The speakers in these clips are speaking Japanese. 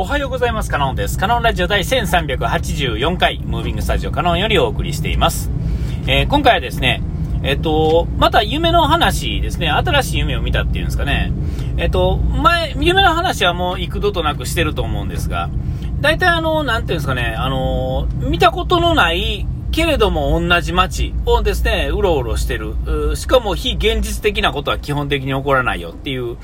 おはようございます。カノンです。カノンラジオ第1384回、ムービングスタジオカノンよりお送りしています。えー、今回はですね、えっと、また夢の話ですね、新しい夢を見たっていうんですかね。えっと、前、夢の話はもう幾度となくしてると思うんですが、大体あの、なんていうんですかね、あの、見たことのないけれども同じ街をですね、うろうろしてる。しかも非現実的なことは基本的に起こらないよっていう、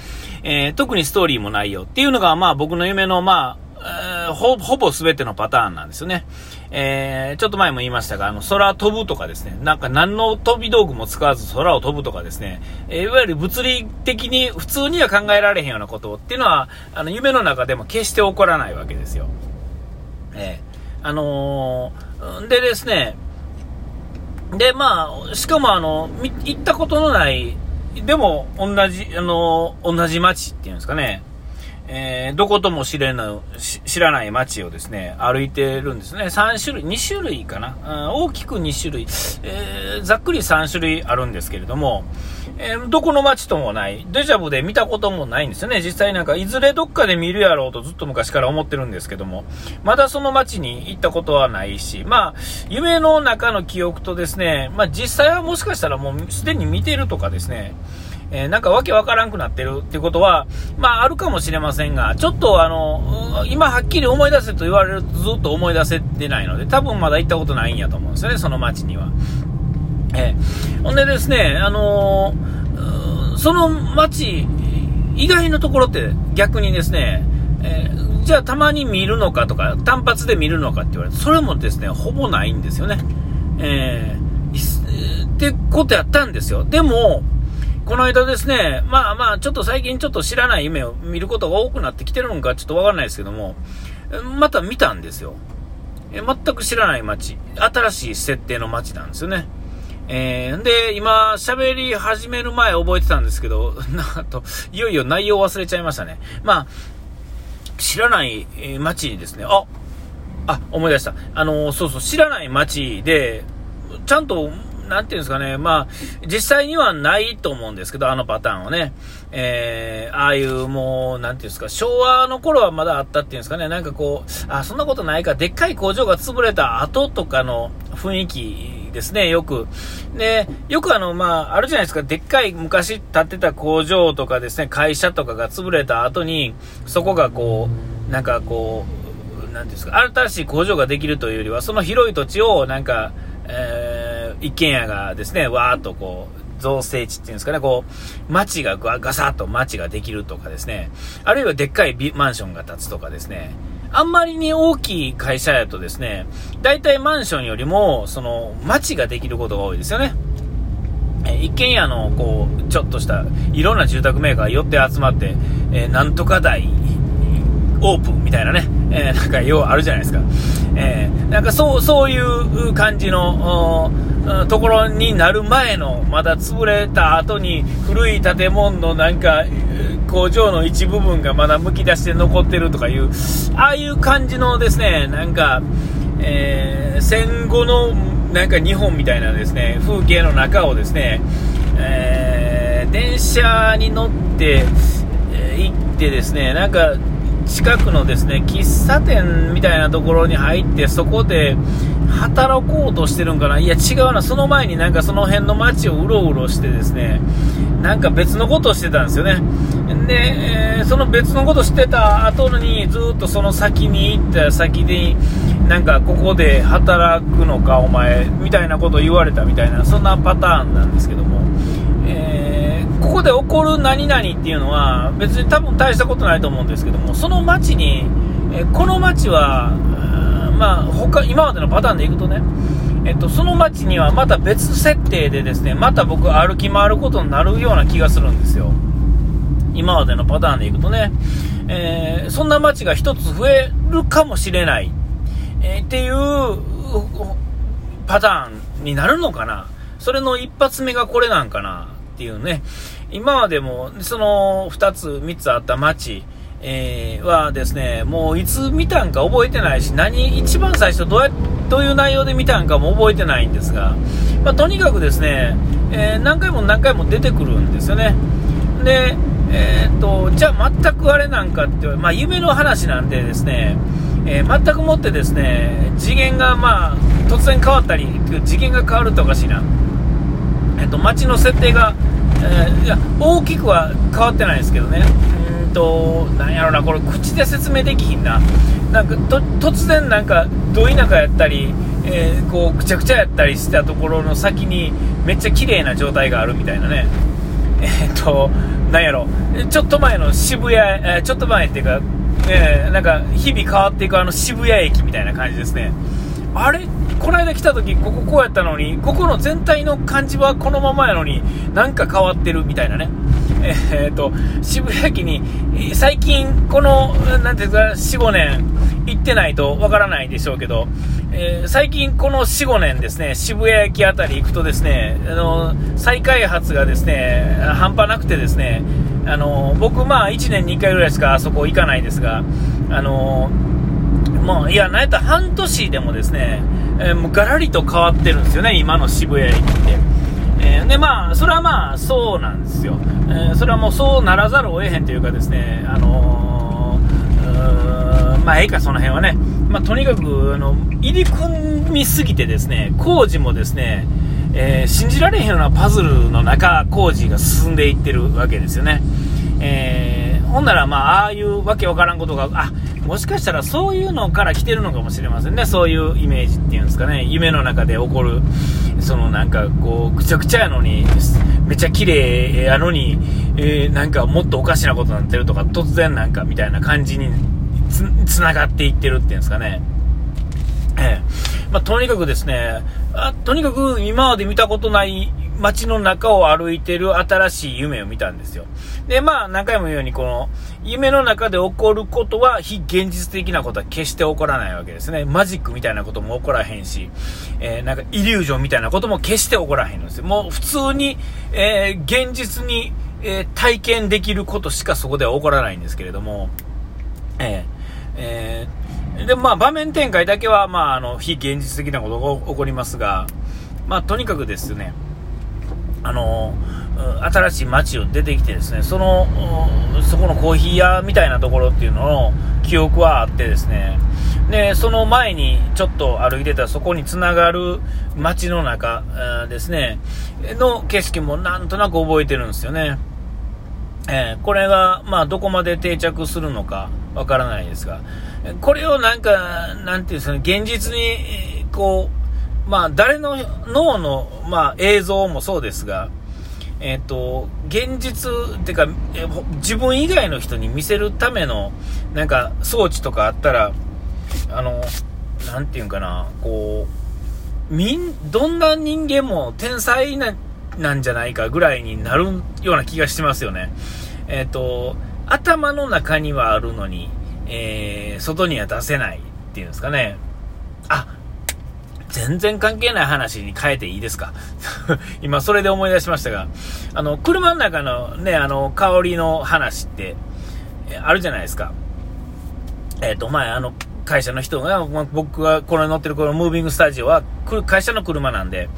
えー、特にストーリーもないよっていうのが、まあ僕の夢の、まあ、えー、ほほぼ全てのパターンなんですよね。えー、ちょっと前も言いましたが、あの、空飛ぶとかですね、なんか何の飛び道具も使わず空を飛ぶとかですね、えいわゆる物理的に普通には考えられへんようなことっていうのは、あの、夢の中でも決して起こらないわけですよ。えー、あのー、でですね、で、まあ、しかもあの、行ったことのない、でも同じ、あの、同じ街っていうんですかね、えー、どことも知れな、知らない街をですね、歩いてるんですね。3種類、2種類かな。大きく2種類、えー、ざっくり3種類あるんですけれども、えー、どこの街ともない、デジャブで見たこともないんですよね。実際なんか、いずれどっかで見るやろうとずっと昔から思ってるんですけども、まだその街に行ったことはないし、まあ、夢の中の記憶とですね、まあ実際はもしかしたらもうすでに見てるとかですね、えー、なんかわけわからんくなってるっていうことは、まああるかもしれませんが、ちょっとあの、今はっきり思い出せと言われるとずっと思い出せてないので、多分まだ行ったことないんやと思うんですよね、その街には。えー、ほんでですね、あのー、その街、意外なところって逆にですね、えー、じゃあたまに見るのかとか、単発で見るのかって言われて、それもですね、ほぼないんですよね。えー、ってことやったんですよ。でも、この間ですね、まあまあ、ちょっと最近ちょっと知らない夢を見ることが多くなってきてるのかちょっとわからないですけども、また見たんですよ。え全く知らない街。新しい設定の街なんですよね。えー、で、今、喋り始める前覚えてたんですけど、なんと、いよいよ内容忘れちゃいましたね。まあ、知らない街にですね、あ、あ、思い出した。あの、そうそう、知らない街で、ちゃんと、なんていうんですかね、まあ、実際にはないと思うんですけど、あのパターンはね。えー、ああいうもう、なんていうんですか、昭和の頃はまだあったっていうんですかね、なんかこう、あ、そんなことないか、でっかい工場が潰れた後とかの雰囲気ですね、よく。で、よくあの、まあ、あるじゃないですか、でっかい昔建てた工場とかですね、会社とかが潰れた後に、そこがこう、なんかこう、なんですか、新しい工場ができるというよりは、その広い土地を、なんか、えー、一軒家がですね、わーっとこう、造成地っていうんですかね、こう、街がガサッと街ができるとかですね、あるいはでっかいマンションが建つとかですね、あんまりに大きい会社やとですね、大体マンションよりも、その、街ができることが多いですよね。え一軒家の、こう、ちょっとした、いろんな住宅メーカー寄って集まって、えー、なんとか台、オープンみたいなね、えー、なんか、ようあるじゃないですか。えー、なんか、そう、そういう感じの、ところになる前の、まだ潰れた後に、古い建物のなんか、工場の一部分がまだむき出して残ってるとかいう、ああいう感じのですね、なんか、えー、戦後のなんか日本みたいなですね、風景の中をですね、えー、電車に乗って、えー、行ってですね、なんか、近くのですね、喫茶店みたいなところに入って、そこで働こうとしてるんかな。いや、違うな。その前になんかその辺の街をうろうろしてですね、なんか別のことをしてたんですよね。で、えー、その別のことしてた後に、ずっとその先に行った先に、なんかここで働くのか、お前、みたいなことを言われたみたいな、そんなパターンなんですけども、ここで起こる何々っていうのは、別に多分大したことないと思うんですけども、その街に、えこの街は、まあ、他、今までのパターンでいくとね、えっと、その街にはまた別設定でですね、また僕歩き回ることになるような気がするんですよ。今までのパターンでいくとね、えー、そんな街が一つ増えるかもしれない、えー、っていうパターンになるのかな。それの一発目がこれなんかなっていうね。今までもその2つ、3つあった街、えー、はですね、もういつ見たんか覚えてないし、何、一番最初どうや、どういう内容で見たんかも覚えてないんですが、まあ、とにかくですね、えー、何回も何回も出てくるんですよね。で、えー、っと、じゃあ全くあれなんかって、まあ夢の話なんでですね、えー、全くもってですね、次元がまあ、突然変わったり、次元が変わるっておかしいな。えっと、街の設定が、え、いや、大きくは変わってないですけどね。うんと、なんやろな、これ口で説明できひんな。なんか、突然なんか、ど田舎やったり、えー、こう、くちゃくちゃやったりしたところの先に、めっちゃ綺麗な状態があるみたいなね。えー、っと、なんやろ、ちょっと前の渋谷、えー、ちょっと前っていうか、え、なんか、日々変わっていくあの渋谷駅みたいな感じですね。あれこの間来た時こここうやったのに、ここの全体の感じはこのままやのに、なんか変わってるみたいなね。えー、っと、渋谷駅に、最近、この、なんていうか、4、5年、行ってないとわからないでしょうけど、えー、最近この4、5年ですね、渋谷駅あたり行くとですね、あの、再開発がですね、半端なくてですね、あの、僕まあ1年に1回ぐらいしかあそこ行かないですが、あの、もう、いや、なんやったら半年でもですね、えー、もうガラリと変わってるんですよね、今の渋谷駅って。えー、で、まあ、それはまあ、そうなんですよ。えー、それはもうそうならざるを得へんというかですね、あの、まあ、ええか、その辺はね。まあ、とにかく、あの、入り組みすぎてですね、工事もですね、え、信じられへんようなパズルの中工事が進んでいってるわけですよね。え、ほんなら、まあ、ああいうわけわからんことが、あ、もしかしたらそういうのから来てるのかもしれませんね。そういうイメージっていうんですかね。夢の中で起こる、そのなんかこう、くちゃくちゃやのに、めっちゃ綺麗やのに、えー、なんかもっとおかしなことになってるとか、突然なんかみたいな感じにつ、つながっていってるっていうんですかね。えー、まあ、とにかくですねあ、とにかく今まで見たことない街の中を歩いてる新しい夢を見たんですよ。で、まあ、何回も言うように、この、夢の中で起こることは、非現実的なことは決して起こらないわけですね。マジックみたいなことも起こらへんし、えー、なんか、イリュージョンみたいなことも決して起こらへんのですよ。もう、普通に、えー、現実に、えー、体験できることしかそこでは起こらないんですけれども、えー、えー、で、まあ、場面展開だけは、まあ、あの、非現実的なことが起こりますが、まあ、とにかくですね、あの新しい街を出てきてですね、その、そこのコーヒー屋みたいなところっていうのの記憶はあってですね、で、その前にちょっと歩いてたそこにつながる街の中ですね、の景色もなんとなく覚えてるんですよね。えー、これが、まあ、どこまで定着するのかわからないですが、これをなんか、なんていうんですかね、現実に、こう、まあ、誰の脳の、まあ、映像もそうですが、えっ、ー、と、現実っていうか、自分以外の人に見せるための、なんか、装置とかあったら、あの、なんていうんかな、こう、みん、どんな人間も天才な、なんじゃないかぐらいになるような気がしてますよね。えっ、ー、と、頭の中にはあるのに、えー、外には出せないっていうんですかね。あ、全然関係ない話に変えていいですか？今それで思い出しましたが、あの、車の中のね、あの、香りの話って、あるじゃないですか。えっ、ー、と、前、あの、会社の人が、ま僕がこれ乗ってるこのムービングスタジオは、会社の車なんで、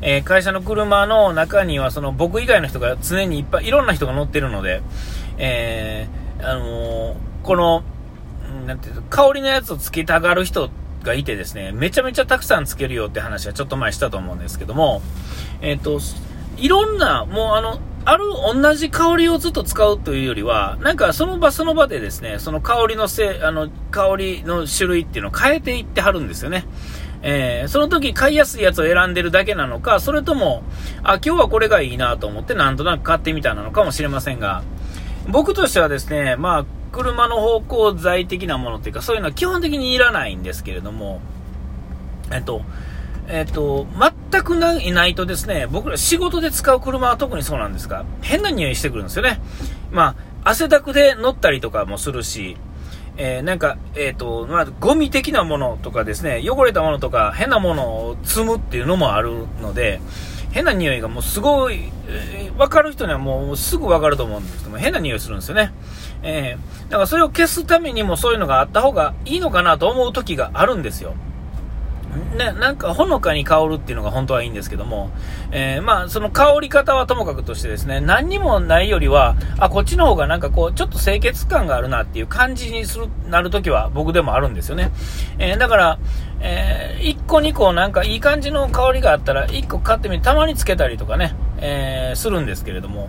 えー、会社の車の中には、その僕以外の人が常にいっぱい、いろんな人が乗ってるので、えー、あの、この、なんていう香りのやつをつけたがる人がいてですね、めちゃめちゃたくさんつけるよって話はちょっと前したと思うんですけども、えっ、ー、と、いろんな、もうあの、ある同じ香りをずっと使うというよりは、なんかその場その場でですね、その香りのせあの、香りの種類っていうのを変えていってはるんですよね。えー、その時買いやすいやつを選んでるだけなのか、それとも、あ、今日はこれがいいなと思ってなんとなく買ってみたなのかもしれませんが、僕としてはですね、まあ、車の方向材的なものっていうか、そういうのは基本的にいらないんですけれども、えっと、えっと、全くないないとですね、僕ら仕事で使う車は特にそうなんですが、変な匂いしてくるんですよね。まあ、汗だくで乗ったりとかもするし、えー、なんか、えっ、ー、と、まあ、ゴミ的なものとかですね、汚れたものとか変なものを積むっていうのもあるので、変な匂いがもうすごい、えー、分かる人にはもうすぐ分かると思うんですけども、変な匂いするんですよね。えー、だからそれを消すためにもそういうのがあった方がいいのかなと思う時があるんですよ。ね、なんかほのかに香るっていうのが本当はいいんですけども、えー、まあ、その香り方はともかくとしてですね、何にもないよりは、あ、こっちの方がなんかこう、ちょっと清潔感があるなっていう感じにする、なるときは僕でもあるんですよね。えー、だから、えー、1個2個なんかいい感じの香りがあったら、1個買ってみて、たまにつけたりとかね、えー、するんですけれども、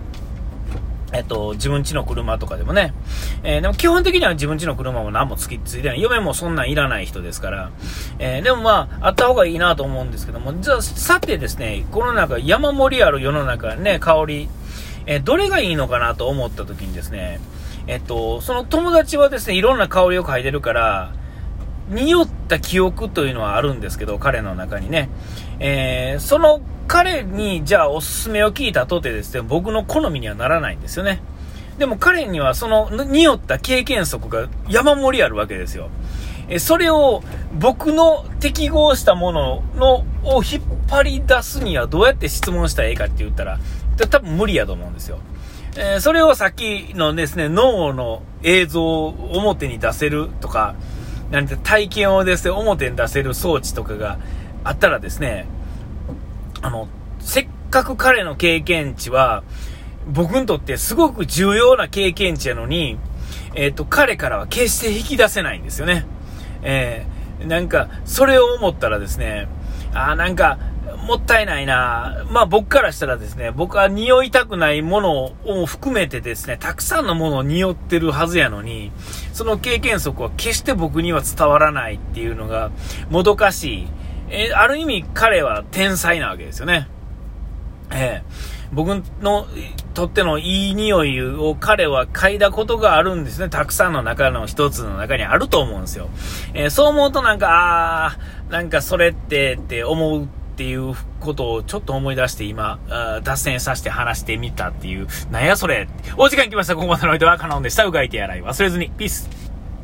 えっと、自分家の車とかでもね。えー、でも基本的には自分家の車も何もつきついてない。嫁もそんなんいらない人ですから。えー、でもまあ、あった方がいいなと思うんですけども、じゃあ、さてですね、この中、山盛りある世の中ね、香り、えー、どれがいいのかなと思った時にですね、えっと、その友達はですね、いろんな香りを嗅いでるから、匂った記憶というのはあるんですけど、彼の中にね。えー、その彼にじゃあおすすめを聞いたとてですね、僕の好みにはならないんですよね。でも彼にはその匂った経験則が山盛りあるわけですよ。えそれを僕の適合したもののを引っ張り出すにはどうやって質問したらええかって言ったら、多分無理やと思うんですよ。えー、それをさっきのですね、脳の映像を表に出せるとか、なんて体験をですね、表に出せる装置とかがあったらですね、あの、せっかく彼の経験値は、僕にとってすごく重要な経験値やのに、えっ、ー、と、彼からは決して引き出せないんですよね。えー、なんか、それを思ったらですね、ああなんか、もったいないなまあ僕からしたらですね、僕は匂いたくないものを含めてですね、たくさんのものを匂ってるはずやのに、その経験則は決して僕には伝わらないっていうのがもどかしい。え、ある意味彼は天才なわけですよね。えー、僕のとってのいい匂いを彼は嗅いだことがあるんですね。たくさんの中の一つの中にあると思うんですよ。えー、そう思うとなんか、あー、なんかそれってって思うっていうことをちょっと思い出して今、脱線させて話してみたっていう、なんやそれお時間来ました。ここまでのおいてはカノンでした。うがいてやらい忘れずに。ピース。